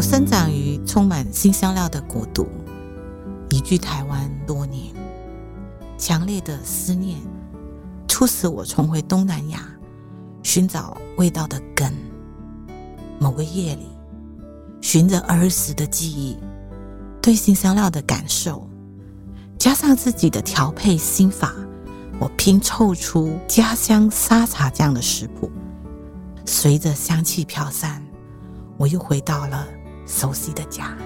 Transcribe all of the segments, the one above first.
我生长于充满新香料的国度，移居台湾多年，强烈的思念促使我重回东南亚，寻找味道的根。某个夜里，循着儿时的记忆，对新香料的感受，加上自己的调配心法，我拼凑出家乡沙茶酱的食谱。随着香气飘散，我又回到了熟悉的家。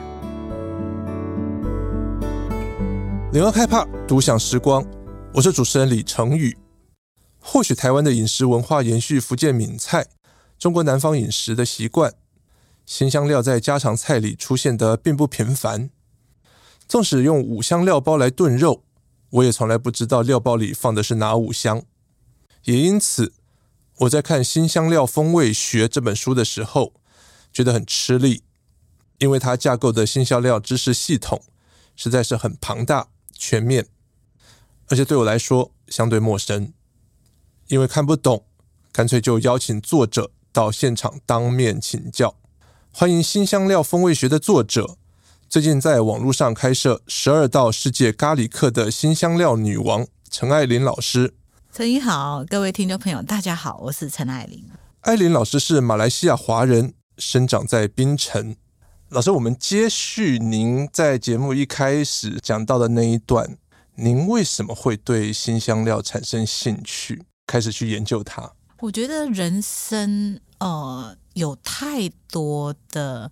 联合开趴独享时光，我是主持人李成宇。或许台湾的饮食文化延续福建闽菜、中国南方饮食的习惯，新香料在家常菜里出现得并不频繁。纵使用五香料包来炖肉，我也从来不知道料包里放的是哪五香。也因此，我在看《新香料风味学》这本书的时候，觉得很吃力，因为它架构的新香料知识系统实在是很庞大、全面，而且对我来说相对陌生。因为看不懂，干脆就邀请作者到现场当面请教。欢迎《新香料风味学》的作者，最近在网络上开设十二道世界咖喱课的新香料女王陈爱琳老师。陈怡好，各位听众朋友，大家好，我是陈爱琳。爱琳老师是马来西亚华人，生长在槟城。老师，我们接续您在节目一开始讲到的那一段，您为什么会对新香料产生兴趣，开始去研究它？我觉得人生呃有太多的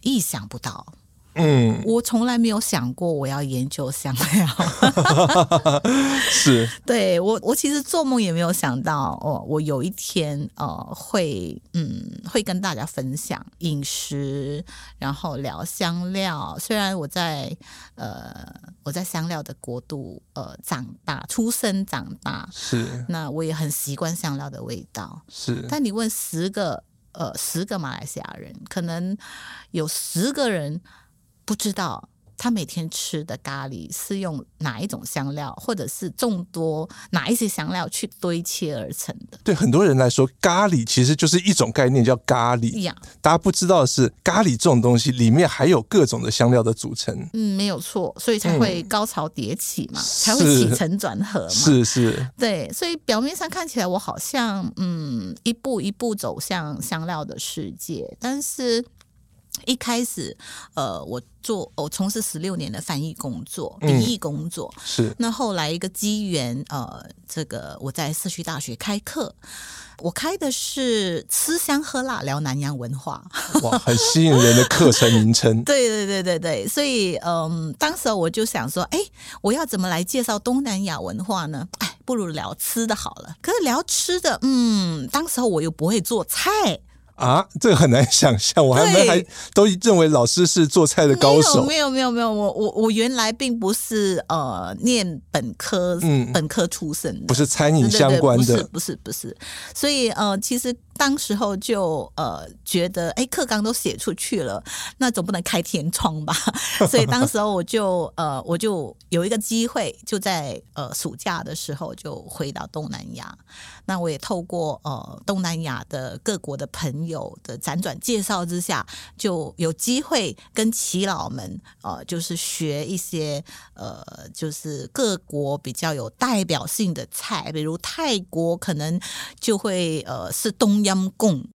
意想不到。嗯，我从来没有想过我要研究香料，是，对我，我其实做梦也没有想到哦，我有一天呃会嗯会跟大家分享饮食，然后聊香料。虽然我在呃我在香料的国度呃长大，出生长大，是，那我也很习惯香料的味道，是。但你问十个呃十个马来西亚人，可能有十个人。不知道他每天吃的咖喱是用哪一种香料，或者是众多哪一些香料去堆砌而成的。对很多人来说，咖喱其实就是一种概念，叫咖喱。呀，大家不知道的是，咖喱这种东西里面还有各种的香料的组成。嗯，没有错，所以才会高潮迭起嘛，嗯、才会起承转合嘛。是是，对，所以表面上看起来我好像嗯一步一步走向香料的世界，但是。一开始，呃，我做我从事十六年的翻译工作，笔译工作、嗯、是。那后来一个机缘，呃，这个我在社区大学开课，我开的是吃香喝辣聊南洋文化，哇，很吸引人的课程名称。对对对对对，所以嗯、呃，当时我就想说，哎，我要怎么来介绍东南亚文化呢？哎，不如聊吃的好了。可是聊吃的，嗯，当时候我又不会做菜。啊，这个很难想象。我还没还都认为老师是做菜的高手。没有没有没有，我我我原来并不是呃念本科，嗯，本科出身的，不是餐饮相关的，对对对，不是不是不是。所以呃，其实当时候就呃觉得，哎，课纲都写出去了，那总不能开天窗吧？所以当时候我就呃我就有一个机会，就在呃暑假的时候就回到东南亚。那我也透过呃东南亚的各国的朋友的辗转介绍之下，就有机会跟耆老们呃就是学一些呃就是各国比较有代表性的菜，比如泰国可能就会呃是东冬阴功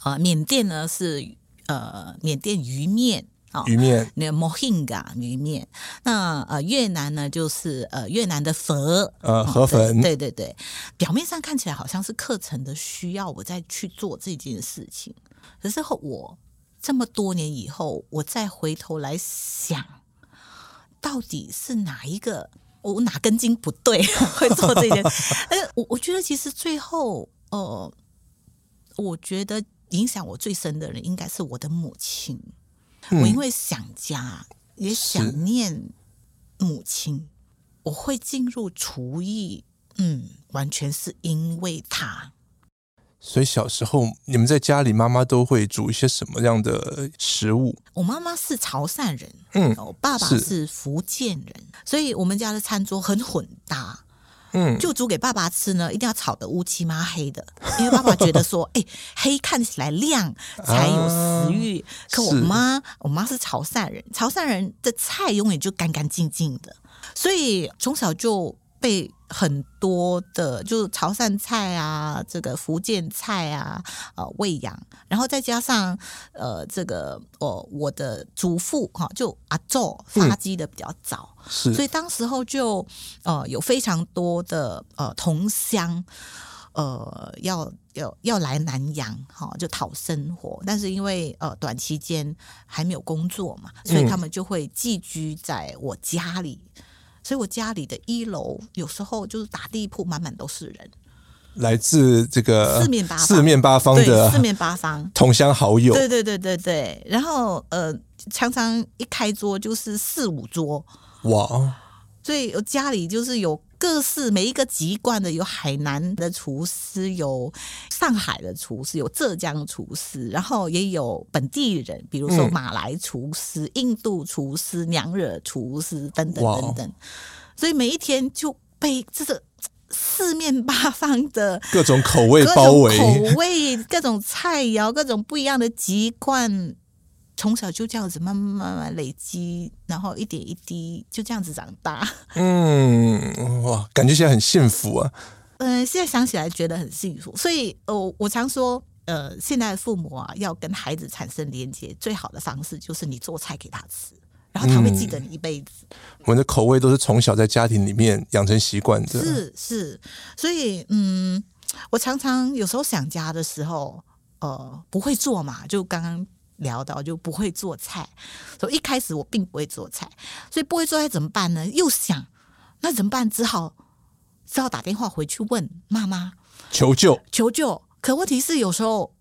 啊，缅甸呢是呃缅甸鱼面。鱼面，那个 mohinga 鱼面，那呃越南呢就是呃越南的河，呃河粉，对对对，表面上看起来好像是课程的需要，我再去做这件事情。可是我这么多年以后，我再回头来想，到底是哪一个我哪根筋不对 会做这件？呃，我我觉得其实最后，呃，我觉得影响我最深的人应该是我的母亲。我因为想家，也想念母亲，我会进入厨艺，嗯，完全是因为她。所以小时候你们在家里，妈妈都会煮一些什么样的食物？我妈妈是潮汕人，嗯，我爸爸是福建人，所以我们家的餐桌很混搭。嗯，就煮给爸爸吃呢，一定要炒的乌漆嘛黑的，因为爸爸觉得说，哎、欸，黑看起来亮才有食欲。啊、可我妈，我妈是潮汕人，潮汕人的菜永远就干干净净的，所以从小就被很多的，就是潮汕菜啊，这个福建菜啊，呃，喂养，然后再加上呃，这个我我的祖父哈，就阿祖发迹的比较早。嗯是，所以当时候就呃有非常多的呃同乡呃要要要来南洋哈，就讨生活，但是因为呃短期间还没有工作嘛，所以他们就会寄居在我家里，嗯、所以我家里的一楼有时候就是打地铺，满满都是人，来自这个四面八四面八方的四面八方。同乡好友，对对对对对，然后呃常常一开桌就是四五桌。哇！所以我家里就是有各式每一个籍贯的，有海南的厨师，有上海的厨师，有浙江厨师，然后也有本地人，比如说马来厨师、嗯、印度厨师、娘惹厨师等等等等。所以每一天就被这个四面八方的各种口味包围，口味各种菜肴，各种不一样的籍贯。从小就这样子慢慢慢慢累积，然后一点一滴就这样子长大。嗯，哇，感觉现在很幸福啊。嗯、呃，现在想起来觉得很幸福。所以，我我常说，呃，现在的父母啊，要跟孩子产生连接，最好的方式就是你做菜给他吃，然后他会记得你一辈子。嗯、我们的口味都是从小在家庭里面养成习惯的。是是，所以嗯，我常常有时候想家的时候，呃，不会做嘛，就刚刚。聊到就不会做菜，所以一开始我并不会做菜，所以不会做菜怎么办呢？又想那怎么办？只好只好打电话回去问妈妈求救求救。可问题是有时候，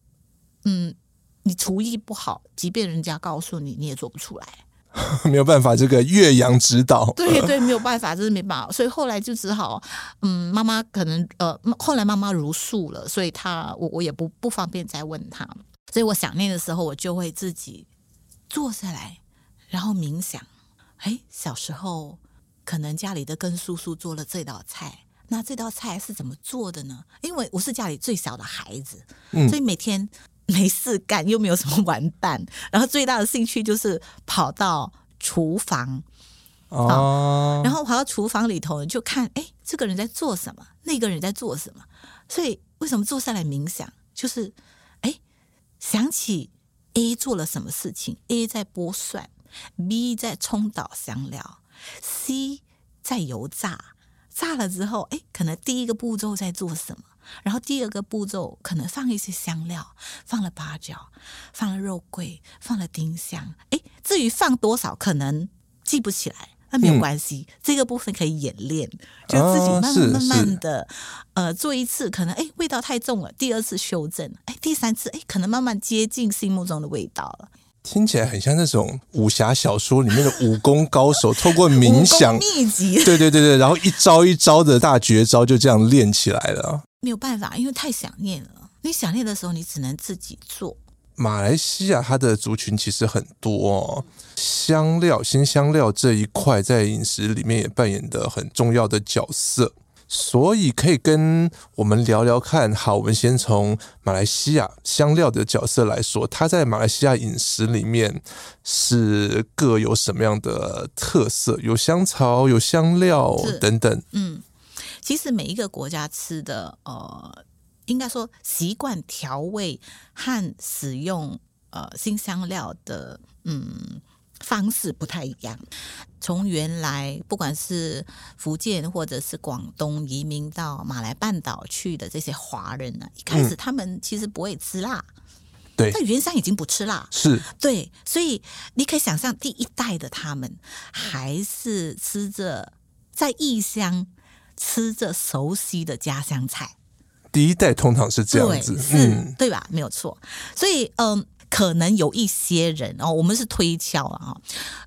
嗯，你厨艺不好，即便人家告诉你，你也做不出来，没有办法。这个岳阳指导，对对，没有办法，这是没办法。所以后来就只好，嗯，妈妈可能呃，后来妈妈如素了，所以她我我也不不方便再问她。所以我想念的时候，我就会自己坐下来，然后冥想。哎，小时候可能家里的跟叔叔做了这道菜，那这道菜是怎么做的呢？因为我是家里最小的孩子，嗯，所以每天没事干，又没有什么玩伴，然后最大的兴趣就是跑到厨房，哦，然后跑到厨房里头就看，哎，这个人在做什么，那个人在做什么。所以为什么坐下来冥想，就是。想起 A 做了什么事情，A 在剥蒜，B 在冲倒香料，C 在油炸，炸了之后，哎，可能第一个步骤在做什么，然后第二个步骤可能放一些香料，放了八角，放了肉桂，放了丁香，哎，至于放多少，可能记不起来。那没有关系，嗯、这个部分可以演练，就自己慢慢慢慢的，呃，做一次，可能哎味道太重了，第二次修正，哎，第三次哎可能慢慢接近心目中的味道了。听起来很像那种武侠小说里面的武功高手，透过冥想秘籍，对对对对，然后一招一招的大绝招就这样练起来了。没有办法，因为太想念了。你想念的时候，你只能自己做。马来西亚它的族群其实很多哦，香料、新香料这一块在饮食里面也扮演的很重要的角色，所以可以跟我们聊聊看。好，我们先从马来西亚香料的角色来说，它在马来西亚饮食里面是各有什么样的特色？有香草、有香料等等。嗯，其实每一个国家吃的呃。应该说，习惯调味和使用呃新香料的嗯方式不太一样。从原来不管是福建或者是广东移民到马来半岛去的这些华人呢，一开始他们其实不会吃辣，对，在原乡已经不吃辣，是。对，所以你可以想象第一代的他们还是吃着在异乡吃着熟悉的家乡菜。第一代通常是这样子，嗯，对吧？没有错。所以，嗯，可能有一些人哦，我们是推敲啊，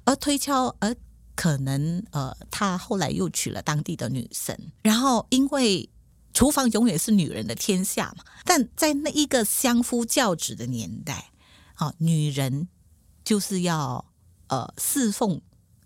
而推敲，而可能呃，他后来又娶了当地的女生，然后因为厨房永远是女人的天下嘛，但在那一个相夫教子的年代，啊，女人就是要呃侍奉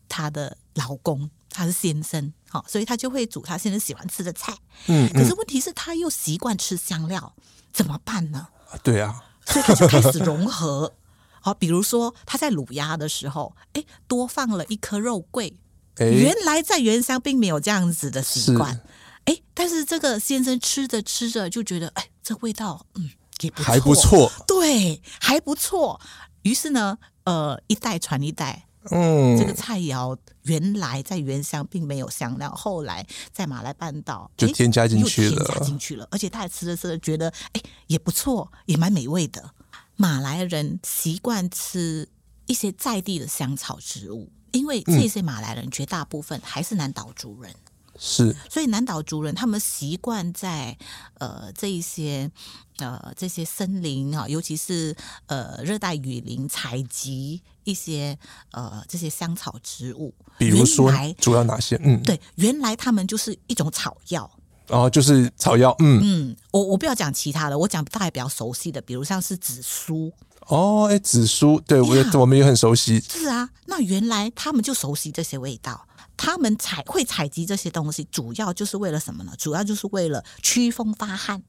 她的老公，她是先生，好，所以他就会煮他先生喜欢吃的菜。嗯，可是问题是，他又习惯吃香料，怎么办呢？对啊，所以他就开始融合。好，比如说他在卤鸭的时候，哎，多放了一颗肉桂。原来在原乡并没有这样子的习惯。哎，但是这个先生吃着吃着就觉得，哎，这味道，嗯，也不错，还不错，对，还不错。于是呢，呃，一代传一代，嗯，这个菜肴原来在原乡并没有香料，后来在马来半岛就添加进去了，添加进去了，而且他还吃着吃着觉得，哎，也不错，也蛮美味的。马来人习惯吃一些在地的香草植物，因为这些马来人绝大部分还是南岛族人。是，所以南岛族人他们习惯在呃这一些呃这些森林啊，尤其是呃热带雨林采集一些呃这些香草植物。比如说，主要哪些？嗯，对，原来他们就是一种草药。哦，就是草药。嗯嗯，我我不要讲其他的，我讲大家比较熟悉的，比如像是紫苏。哦，哎，紫苏，对我也我们也很熟悉。是啊，那原来他们就熟悉这些味道。他们采会采集这些东西，主要就是为了什么呢？主要就是为了驱风发汗。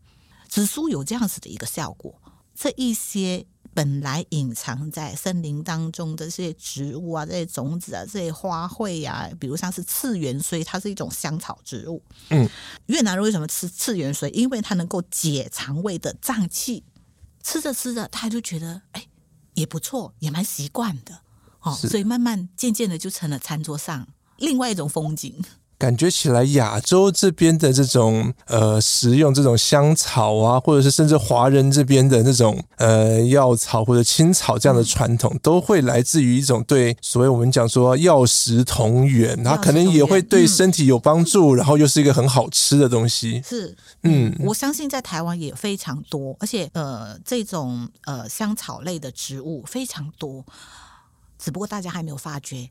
紫苏有这样子的一个效果。这一些本来隐藏在森林当中的这些植物啊，这些种子啊，这些花卉呀、啊，比如像是次元蓑，它是一种香草植物。嗯，越南人为什么吃次元蓑？因为它能够解肠胃的胀气。吃着吃着，他就觉得哎，也不错，也蛮习惯的哦，所以慢慢渐渐的就成了餐桌上。另外一种风景，感觉起来亚洲这边的这种呃食用这种香草啊，或者是甚至华人这边的那种呃药草或者青草这样的传统，嗯、都会来自于一种对所谓我们讲说药食同源，它可能也会对身体有帮助，嗯、然后又是一个很好吃的东西。是，嗯，我相信在台湾也非常多，而且呃这种呃香草类的植物非常多，只不过大家还没有发觉。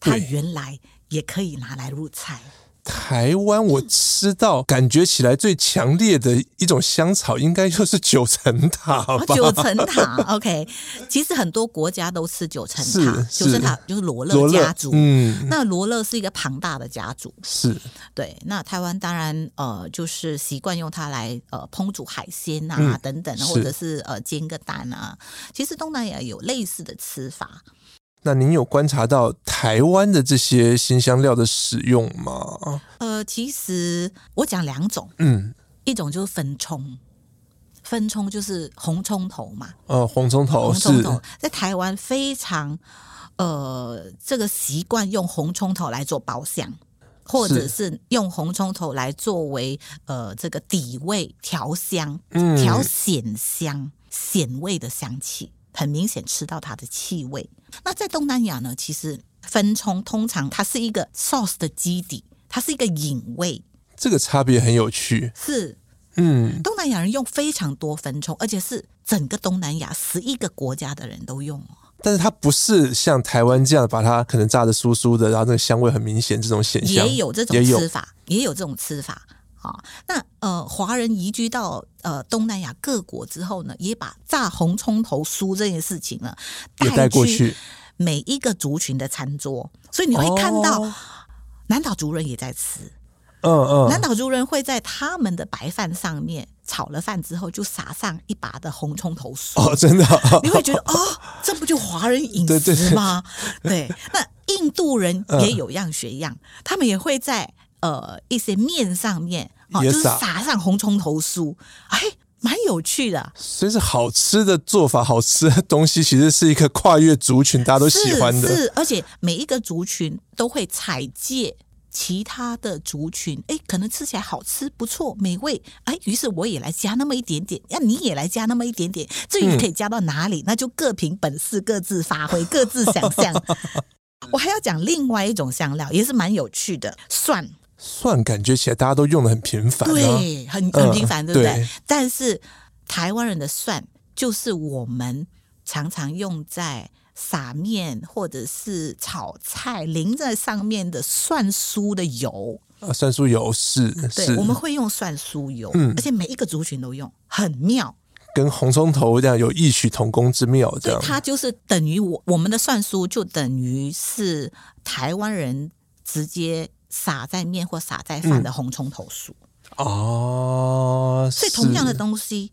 它原来也可以拿来入菜。台湾我吃到感觉起来最强烈的一种香草，应该就是九层塔吧？哦、九层塔，OK。其实很多国家都吃九层塔，九层塔就是罗勒家族。嗯，那罗勒是一个庞大的家族。是，对。那台湾当然呃，就是习惯用它来呃烹煮海鲜啊、嗯、等等，或者是呃煎个蛋啊。其实东南亚有类似的吃法。那您有观察到台湾的这些新香料的使用吗？呃，其实我讲两种，嗯，一种就是分葱，分葱就是红葱头嘛，呃，红葱头，红葱头在台湾非常呃这个习惯用红葱头来做包香，或者是用红葱头来作为呃这个底味调香，调鲜香鲜味的香气。很明显吃到它的气味。那在东南亚呢？其实分葱通常它是一个 sauce 的基底，它是一个引味。这个差别很有趣。是，嗯，东南亚人用非常多分葱，而且是整个东南亚十一个国家的人都用。但是它不是像台湾这样把它可能炸的酥酥的，然后那个香味很明显这种现象。也有这种吃法，也有这种吃法。啊，那呃，华人移居到呃东南亚各国之后呢，也把炸红葱头酥这件事情呢带过去每一个族群的餐桌，所以你会看到南岛族人也在吃，嗯嗯，南岛族人会在他们的白饭上面炒了饭之后，就撒上一把的红葱头酥，哦，真的，你会觉得哦，这不就华人饮食吗？对，那印度人也有样学样，他们也会在。呃，一些面上面啊，就是撒上红葱头酥，哎，蛮有趣的。所以是好吃的做法，好吃的东西，其实是一个跨越族群，大家都喜欢的。是，是，而且每一个族群都会采借其他的族群，哎，可能吃起来好吃，不错，美味，哎，于是我也来加那么一点点，那你也来加那么一点点，至于可以加到哪里，嗯、那就各凭本事，各自发挥，各自想象。我还要讲另外一种香料，也是蛮有趣的，蒜。蒜感觉起来大家都用的很频繁，啊，对，很很频繁，嗯，对不对？对，但是台湾人的蒜就是我们常常用在撒面或者是炒菜淋在上面的蒜酥的油。啊，蒜酥油是，对，是。我们会用蒜酥油，嗯，而且每一个族群都用，很妙，跟红葱头这样有异曲同工之妙，这样，它就是等于我我们的蒜酥就等于是台湾人直接。撒在面或撒在饭的红葱头酥。嗯、哦，所以同样的东西，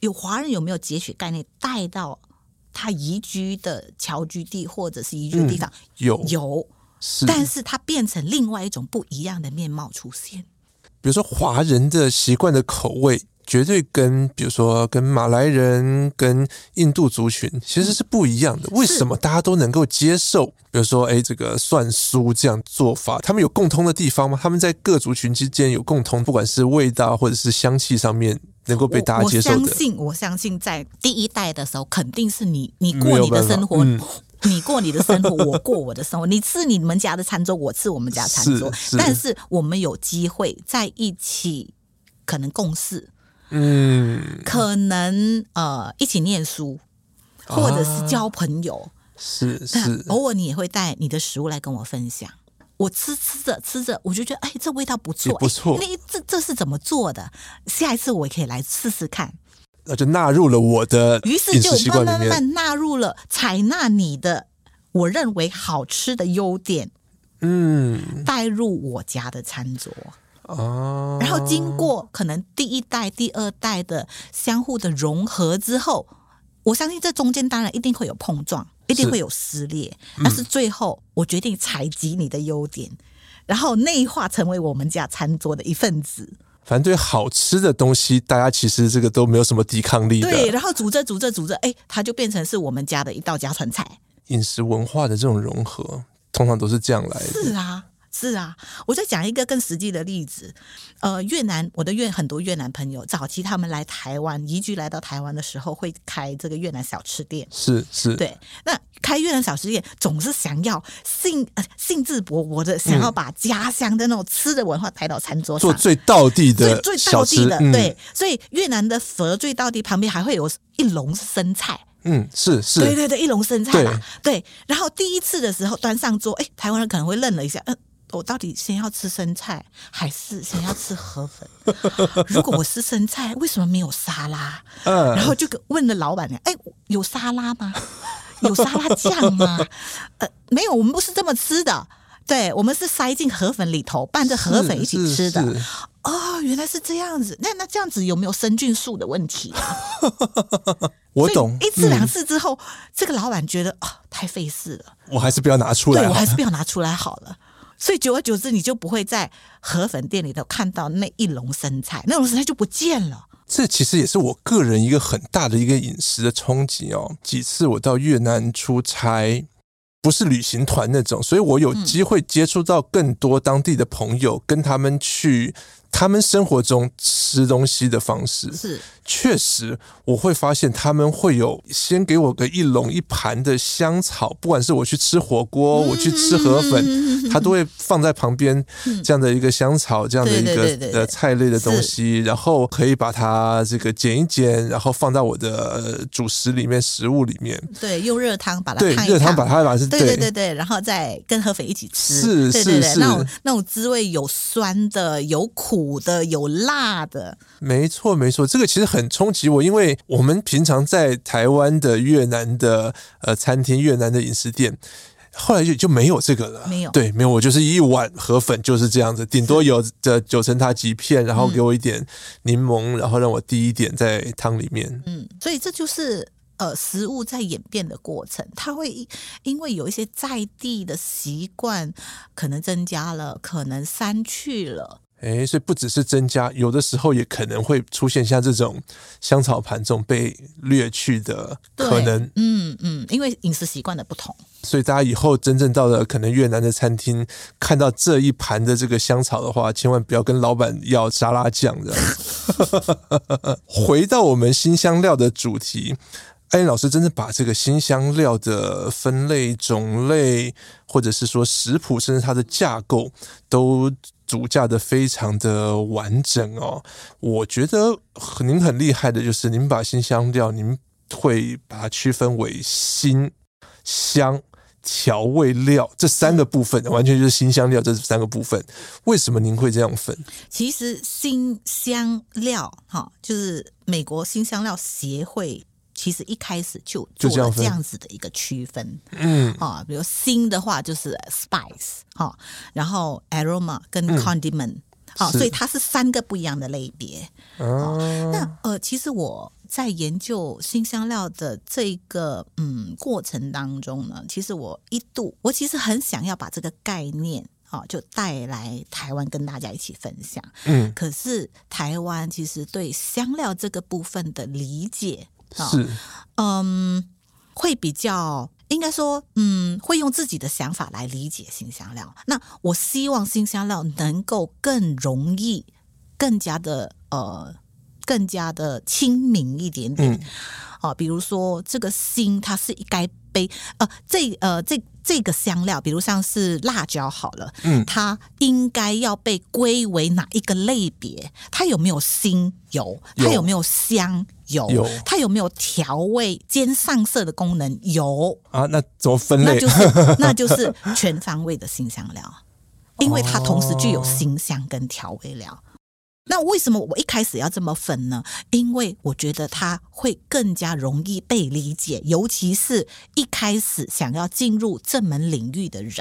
有华人有没有截取概念带到他移居的侨居地或者是移居的地方？嗯、有有，是，但是它变成另外一种不一样的面貌出现。比如说华人的习惯的口味。绝对跟比如说跟马来人、跟印度族群其实是不一样的。为什么大家都能够接受？比如说，哎，这个蒜酥这样做法，他们有共通的地方吗？他们在各族群之间有共通，不管是味道或者是香气上面，能够被大家接受的。我相信，我相信在第一代的时候，肯定是你你过你的生活，嗯、你过你的生活，我过我的生活。你吃你们家的餐桌，我吃我们家餐桌。是是，但是我们有机会在一起，可能共事。嗯，可能呃一起念书，或者是交朋友，啊、是是，偶尔你也会带你的食物来跟我分享。我吃吃着吃着，我就觉得哎，这味道不错，不错。那这这是怎么做的？下一次我也可以来试试看。那就纳入了我的，于是就慢慢慢慢纳入了，采纳你的我认为好吃的优点，嗯，带入我家的餐桌。哦，然后经过可能第一代、第二代的相互的融合之后，我相信这中间当然一定会有碰撞，一定会有撕裂，是但是最后我决定采集你的优点，嗯、然后内化成为我们家餐桌的一份子。反正对好吃的东西，大家其实这个都没有什么抵抗力的。对，然后煮着煮着煮着，哎，它就变成是我们家的一道家传菜。饮食文化的这种融合，通常都是这样来的。是啊。是啊，我再讲一个更实际的例子。呃，越南，我的越很多越南朋友，早期他们来台湾移居来到台湾的时候，会开这个越南小吃店。是是，对。那开越南小吃店，总是想要兴呃兴致勃勃的，想要把家乡的那种吃的文化带到餐桌上，做最道地的最最道地的。嗯、对，所以越南的佛最道地旁边还会有一笼生菜。嗯，是是，对对对，一笼生菜吧。对，对。然后第一次的时候端上桌，哎，台湾人可能会愣了一下，嗯、呃。我到底先要吃生菜，还是先要吃河粉？如果我吃生菜，为什么没有沙拉？嗯，然后就问了老板娘：“哎，有沙拉吗？有沙拉酱吗？” 呃，没有，我们不是这么吃的。对，我们是塞进河粉里头，拌着河粉一起吃的。哦，原来是这样子。那那这样子有没有生菌素的问题啊？我懂。一次两次之后，嗯、这个老板觉得啊、哦，太费事了，我还是不要拿出来。对，我还是不要拿出来好了。所以久而久之，你就不会在河粉店里头看到那一笼生菜，那笼生菜就不见了。这其实也是我个人一个很大的一个饮食的冲击哦。几次我到越南出差，不是旅行团那种，所以我有机会接触到更多当地的朋友，跟他们去。他们生活中吃东西的方式是。确实，我会发现他们会有先给我个一笼一盘的香草，不管是我去吃火锅，我去吃河粉，他都会放在旁边这样的一个香草，这样的一个呃菜类的东西，然后可以把它这个剪一剪，然后放到我的主食里面、食物里面。对，用热汤把它对热汤把它把它对。对对对，然后再跟河粉一起吃，是是是，那种那种滋味有酸的，有苦。苦的有辣的，没错没错，这个其实很冲击我，因为我们平常在台湾的越南的呃餐厅、越南的饮食店，后来就就没有这个了，没有对，没有，我就是一碗河粉就是这样子，顶多有的九层塔几片，然后给我一点柠檬，然后让我滴一点在汤里面，嗯，所以这就是。呃，食物在演变的过程，它会因为有一些在地的习惯，可能增加了，可能删去了。哎，所以不只是增加，有的时候也可能会出现像这种香草盘这种被掠去的可能。嗯嗯，因为饮食习惯的不同，所以大家以后真正到了可能越南的餐厅，看到这一盘的这个香草的话，千万不要跟老板要沙拉酱的。回到我们新香料的主题。艾琳老师真的把这个新香料的分类、种类，或者是说食谱，甚至它的架构，都组架的非常的完整哦。我觉得您很厉害的，就是您把新香料，您会把它区分为新、香、调味料这三个部分，完全就是新香料这三个部分。为什么您会这样分？其实新香料哈，就是美国新香料协会。其实一开始就做了这样子的一个区分，嗯啊，比如新的话就是 spice 哈，然后 aroma 跟 condiment，好、嗯，所以它是三个不一样的类别。哦，那呃，其实我在研究新香料的这个嗯过程当中呢，其实我一度我其实很想要把这个概念。好，就带来台湾跟大家一起分享。嗯，可是台湾其实对香料这个部分的理解是，嗯，会比较应该说，嗯，会用自己的想法来理解新香料。那我希望新香料能够更容易、更加的呃、更加的亲民一点点。啊、嗯，比如说这个辛，它是该被呃，这呃这。这个香料，比如像是辣椒好了，嗯，它应该要被归为哪一个类别？它有没有辛油？它有没有香油？有。它有没有调味兼上色的功能？有啊。那怎么分类？那就是 那就是全方位的新香料，因为它同时具有辛香跟调味料。那为什么我一开始要这么分呢？因为我觉得它会更加容易被理解，尤其是一开始想要进入这门领域的人。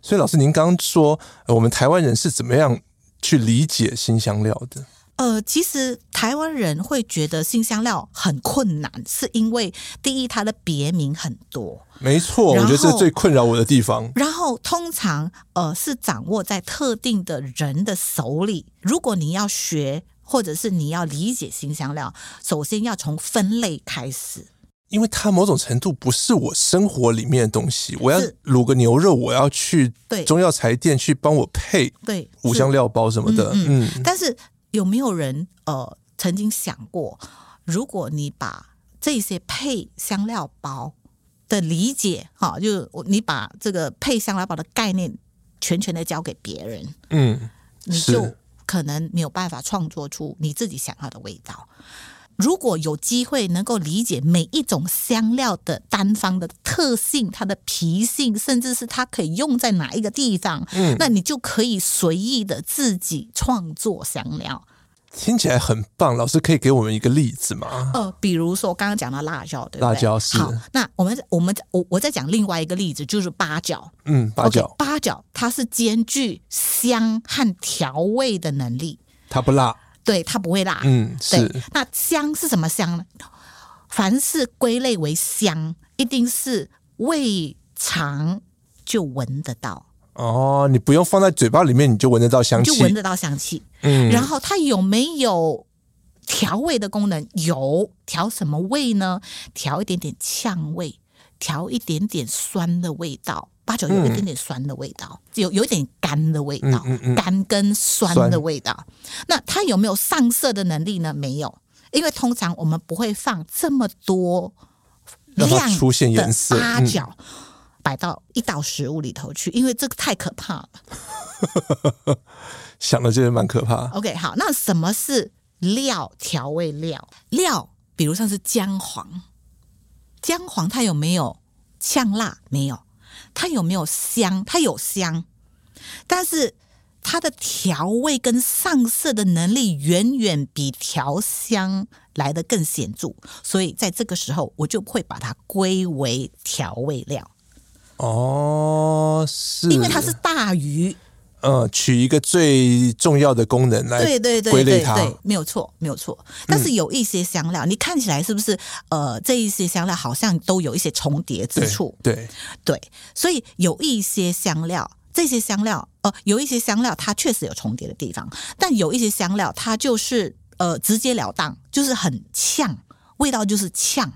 所以，老师，您刚刚说，我们台湾人是怎么样去理解新香料的？呃，其实台湾人会觉得新香料很困难，是因为第一，它的别名很多。没错，我觉得这是最困扰我的地方。然后，通常呃是掌握在特定的人的手里。如果你要学，或者是你要理解新香料，首先要从分类开始。因为它某种程度不是我生活里面的东西。我要卤个牛肉，我要去中药材店去帮我配对五香料包什么的。嗯，嗯嗯但是。有没有人呃曾经想过，如果你把这些配香料包的理解，哈，就是你把这个配香料包的概念全权的交给别人，嗯，你就可能没有办法创作出你自己想要的味道。如果有机会能够理解每一种香料的单方的特性、它的脾性，甚至是它可以用在哪一个地方，嗯，那你就可以随意的自己创作香料。听起来很棒，老师可以给我们一个例子吗？呃，比如说刚刚讲到辣椒，对不对？辣椒是。好，那我们我们我我再讲另外一个例子，就是八角。嗯，八角，okay, 八角它是兼具香和调味的能力。它不辣。对，它不会辣。嗯，是。那香是什么香呢？凡是归类为香，一定是味尝就闻得到。哦，你不用放在嘴巴里面，你就闻得到香气，就闻得到香气。嗯，然后它有没有调味的功能？有，调什么味呢？调一点点呛味，调一点点酸的味道。八角有一点点酸的味道，嗯、有有一点干的味道，干、嗯嗯嗯、跟酸的味道。那它有没有上色的能力呢？没有，因为通常我们不会放这么多量出现颜色八角摆到一道食物里头去，因为这个太可怕了。想了就蛮可怕。OK，好，那什么是料？调味料料，比如像是姜黄，姜黄它有没有呛辣？没有。它有没有香？它有香，但是它的调味跟上色的能力远远比调香来得更显著，所以在这个时候，我就会把它归为调味料。哦，是，因为它是大于。呃，取一个最重要的功能来对对对归类它，没有错，没有错。但是有一些香料，嗯、你看起来是不是呃，这一些香料好像都有一些重叠之处？对对，对，所以有一些香料，这些香料呃，有一些香料它确实有重叠的地方，但有一些香料它就是呃直截了当，就是很呛，味道就是呛。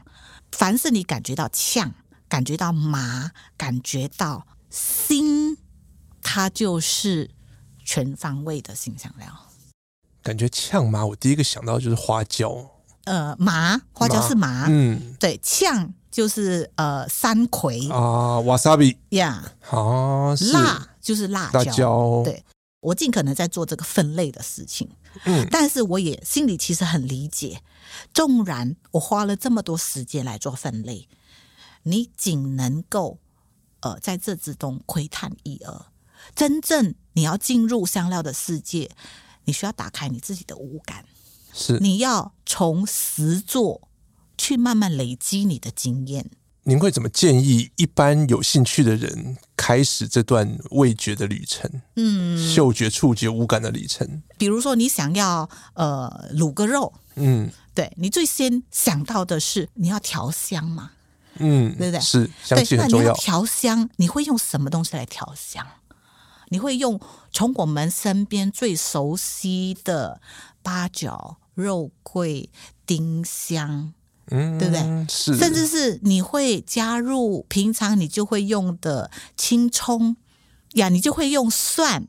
凡是你感觉到呛，感觉到麻，感觉到辛。它就是全方位的辛香料，感觉呛麻，我第一个想到就是花椒。呃，麻花椒是麻，嗯，对，呛就是呃山葵。啊，瓦萨比呀，好，辣就是辣椒。辣椒。对，我尽可能在做这个分类的事情，嗯，但是我也心里其实很理解，纵然我花了这么多时间来做分类，你仅能够呃在这之中窥探一二。真正你要进入香料的世界，你需要打开你自己的五感，是你要从实做去慢慢累积你的经验。您会怎么建议一般有兴趣的人开始这段味觉的旅程？嗯，嗅觉、触觉、五感的旅程。比如说，你想要呃卤个肉，嗯，对，你最先想到的是你要调香嘛，嗯，对不对？是香气很重要。调香，你会用什么东西来调香？你会用从我们身边最熟悉的八角、肉桂、丁香。嗯，对不对？是，甚至是你会加入平常你就会用的青葱呀，你就会用蒜，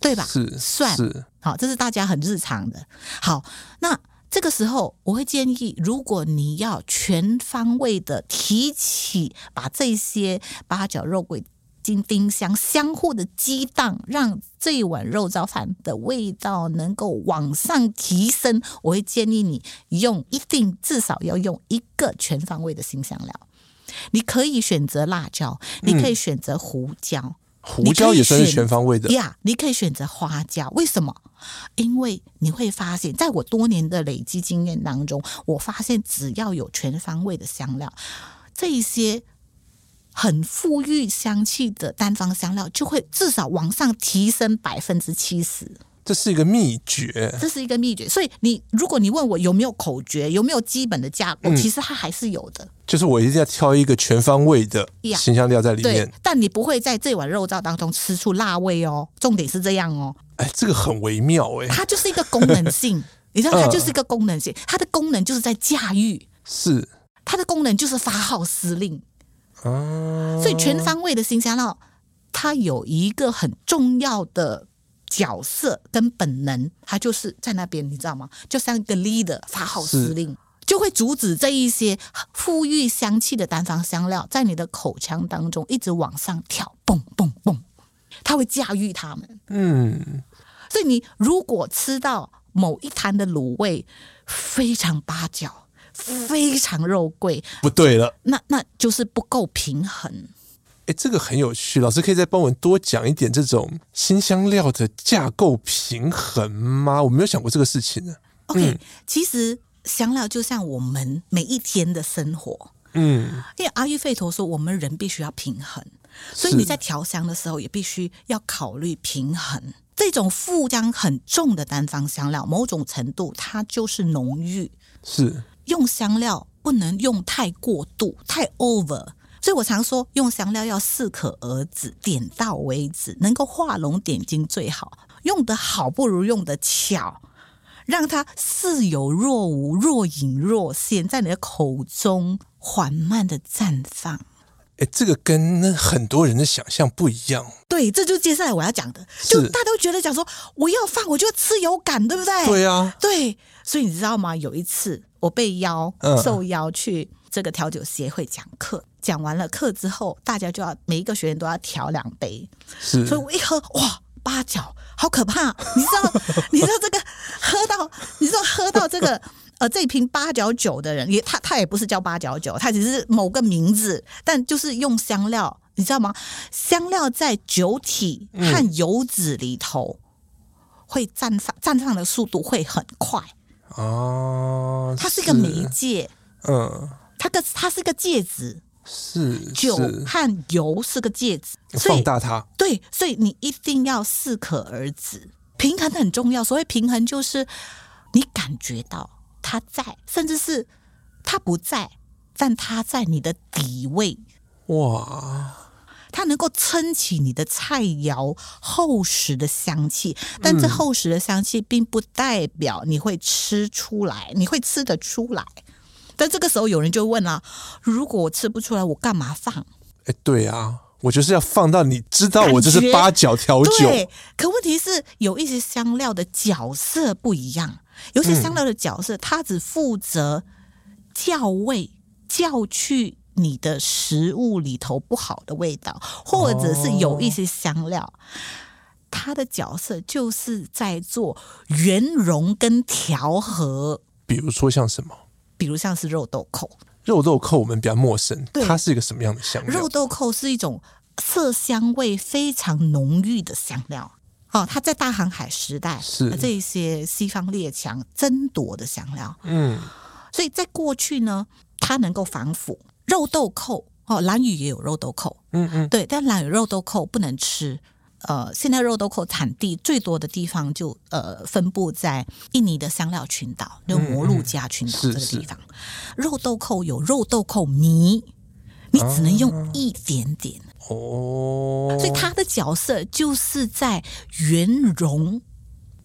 对吧？是蒜，是好，这是大家很日常的。好，那这个时候我会建议，如果你要全方位的提起，把这些八角、肉桂。金丁香相互的激荡，让这一碗肉燥饭的味道能够往上提升。我会建议你用，一定至少要用一个全方位的新香料。你可以选择辣椒，你可以选择胡椒，嗯、胡椒也算是全方位的呀。你可以选择花椒，为什么？因为你会发现，在我多年的累积经验当中，我发现只要有全方位的香料，这一些。很富裕香气的单方香料，就会至少往上提升百分之七十。这是一个秘诀，这是一个秘诀。所以你如果你问我有没有口诀，有没有基本的架构，嗯、其实它还是有的。就是我一定要挑一个全方位的辛香料在里面。但你不会在这碗肉燥当中吃出辣味哦。重点是这样哦。哎，这个很微妙哎。它就是一个功能性，你知道，它就是一个功能性。它的功能就是在驾驭，是它的功能就是发号施令。哦，所以全方位的新香料，它有一个很重要的角色跟本能，它就是在那边，你知道吗？就像一个 leader 发号施令，就会阻止这一些馥郁香气的单方香料在你的口腔当中一直往上跳，蹦蹦蹦，它会驾驭它们。嗯，所以你如果吃到某一摊的卤味非常八角。非常肉桂，不对了，那那就是不够平衡。哎，这个很有趣，老师可以再帮我多讲一点这种新香料的架构平衡吗？我没有想过这个事情呢。OK，、嗯、其实香料就像我们每一天的生活，嗯，因为阿育吠陀说我们人必须要平衡，所以你在调香的时候也必须要考虑平衡。这种负香很重的单方香料，某种程度它就是浓郁，是。用香料不能用太过度，太 over，所以我常说用香料要适可而止，点到为止，能够画龙点睛最好。用的好不如用的巧，让它似有若无，若隐若现，在你的口中缓慢的绽放。哎，这个跟很多人的想象不一样。对，这就是接下来我要讲的，就大家都觉得讲说我要放，我就吃有感，对不对？对啊，对。所以你知道吗？有一次。我被邀受邀去这个调酒协会讲课，讲完了课之后，大家就要每一个学员都要调两杯，是，所以我一喝哇，八角好可怕！你知道，你知道这个喝到，你知道喝到这个呃这瓶八角酒的人，也他他也不是叫八角酒，他只是某个名字，但就是用香料，你知道吗？香料在酒体和油脂里头会绽放，绽放的速度会很快。哦，个媒介，嗯，它个它是个介质，是酒和油是个介质，放大它，对，所以你一定要适可而止，平衡很重要。所谓平衡，就是你感觉到它在，甚至是它不在，但它在你的底位，哇。它能够撑起你的菜肴厚实的香气，但这厚实的香气并不代表你会吃出来，你会吃得出来。但这个时候有人就问了：如果我吃不出来，我干嘛放？哎，对啊，我就是要放到你知道我这是八角调酒。对，可问题是有一些香料的角色不一样，有些香料的角色它只负责校味、校去。你的食物里头不好的味道，或者是有一些香料，它的角色就是在做圆融跟调和。比如说像什么？比如像是肉豆蔻。肉豆蔻我们比较陌生，它是一个什么样的香料？肉豆蔻是一种色香味非常浓郁的香料。哦，它在大航海时代是这些西方列强争夺的香料。嗯。所以在过去呢，它能够防腐。肉豆蔻哦，兰屿也有肉豆蔻，嗯嗯，对，但兰屿肉豆蔻不能吃。呃，现在肉豆蔻产地最多的地方就呃分布在印尼的香料群岛，就摩鹿加群岛这个地方。肉豆蔻有肉豆蔻泥，你只能用一点点。哦，所以它的角色就是在圆融，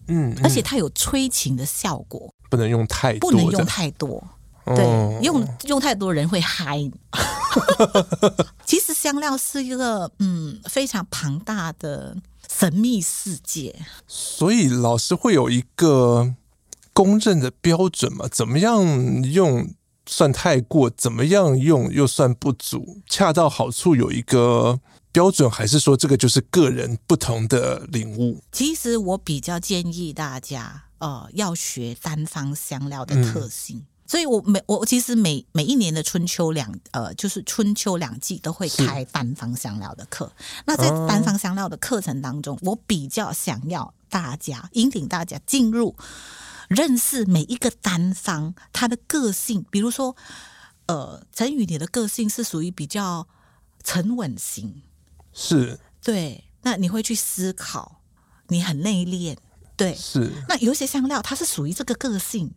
嗯，嗯，而且它有催情的效果，不能用太多，不能用太多。对，哦、用用太多人会嗨。其实香料是一个嗯非常庞大的神秘世界，所以老师会有一个公认的标准嘛？怎么样用算太过？怎么样用又算不足？恰到好处有一个标准，还是说这个就是个人不同的领悟？其实我比较建议大家呃要学单方香料的特性。嗯所以我每我其实每每一年的春秋两呃，就是春秋两季都会开单方香料的课。那在单方香料的课程当中，我比较想要大家引领大家进入认识每一个单方它的个性。比如说，呃，陈宇，你的个性是属于比较沉稳型，是对。那你会去思考，你很内敛，对，是。那有些香料，它是属于这个个性。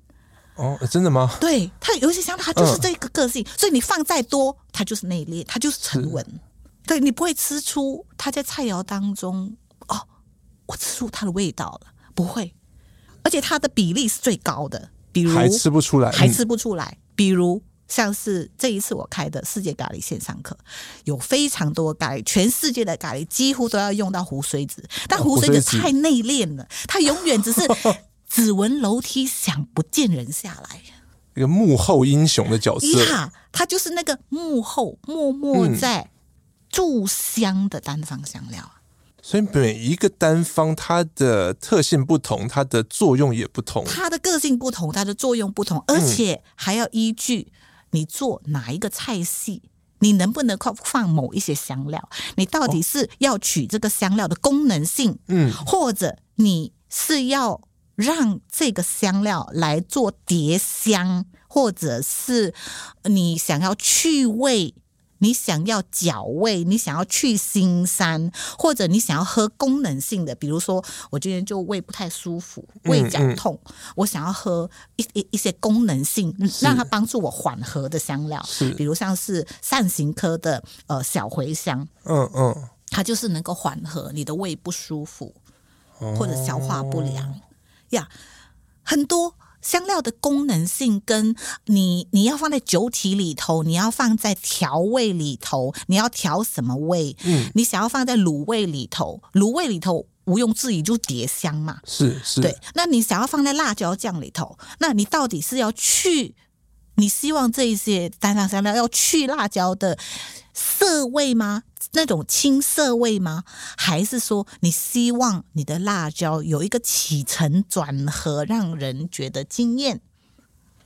哦，真的吗？对，他有些香料，它就是这个个性，嗯、所以你放再多，他就是内敛，他就是沉稳。对，你不会吃出他在菜肴当中哦，我吃出它的味道了，不会。而且它的比例是最高的，比如还吃不出来，还吃不出来。嗯、比如像是这一次我开的世界咖喱线上课，有非常多咖喱，全世界的咖喱几乎都要用到胡水子，但胡水子太内敛了，它永远只是。只闻楼梯响，不见人下来。一个幕后英雄的角色，呀，他就是那个幕后默默在注香的单方香料。嗯、所以每一个单方，它的特性不同，它的作用也不同。它的个性不同，它的作用不同，而且还要依据你做哪一个菜系，嗯、你能不能放某一些香料？你到底是要取这个香料的功能性，嗯，或者你是要。让这个香料来做叠香，或者是你想要去味，你想要矫味，你想要去腥膻，或者你想要喝功能性的，比如说我今天就胃不太舒服，胃绞痛，嗯嗯、我想要喝一一一些功能性，让它帮助我缓和的香料，比如像是伞形科的呃小茴香，嗯嗯，它就是能够缓和你的胃不舒服或者消化不良。呀，yeah, 很多香料的功能性跟你你要放在酒体里头，你要放在调味里头，你要调什么味？嗯，你想要放在卤味里头，卤味里头毋庸置疑就叠香嘛。是是，对。那你想要放在辣椒酱里头，那你到底是要去？你希望这一些单方香料要去辣椒的涩味吗？那种青涩味吗？还是说你希望你的辣椒有一个起承转合，让人觉得惊艳？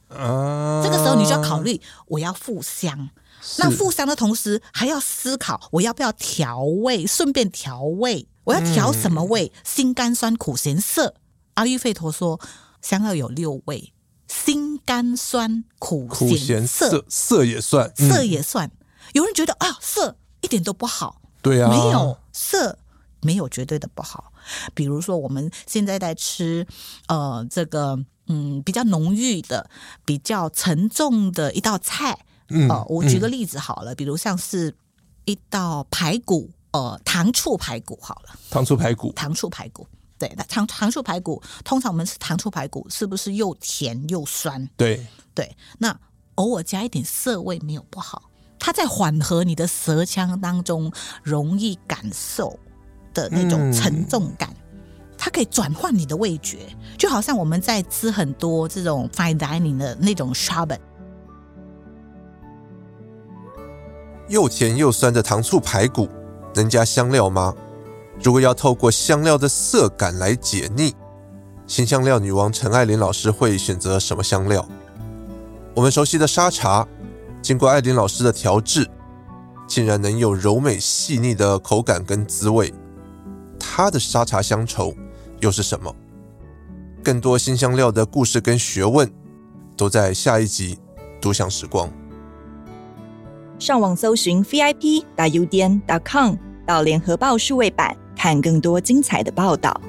啊，这个时候你就要考虑，我要复香。那复香的同时，还要思考我要不要调味，顺便调味。我要调什么味？辛、嗯、甘酸苦咸涩。阿育吠陀说，香料有六味。辛甘酸苦咸涩，涩也算，涩、嗯、也算。有人觉得啊，涩一点都不好。对啊，没有涩，没有绝对的不好。比如说我们现在在吃，呃，这个嗯比较浓郁的、比较沉重的一道菜。嗯，呃、我举个例子好了，嗯、比如像是一道排骨，呃，糖醋排骨好了。糖醋排骨，糖醋排骨。对，那糖糖醋排骨，通常我们吃糖醋排骨是不是又甜又酸？对对，那偶尔加一点涩味没有不好，它在缓和你的舌腔当中容易感受的那种沉重感，它可以转换你的味觉，就好像我们在吃很多这种 fine dining 的那种 shabat，又甜又酸的糖醋排骨能加香料吗？如果要透过香料的色感来解腻，新香料女王陈爱琳老师会选择什么香料？我们熟悉的沙茶，经过艾琳老师的调制，竟然能有柔美细腻的口感跟滋味。它的沙茶乡愁又是什么？更多新香料的故事跟学问，都在下一集独享时光。上网搜寻 vip.udn.com 到联合报数位版，看更多精彩的报道。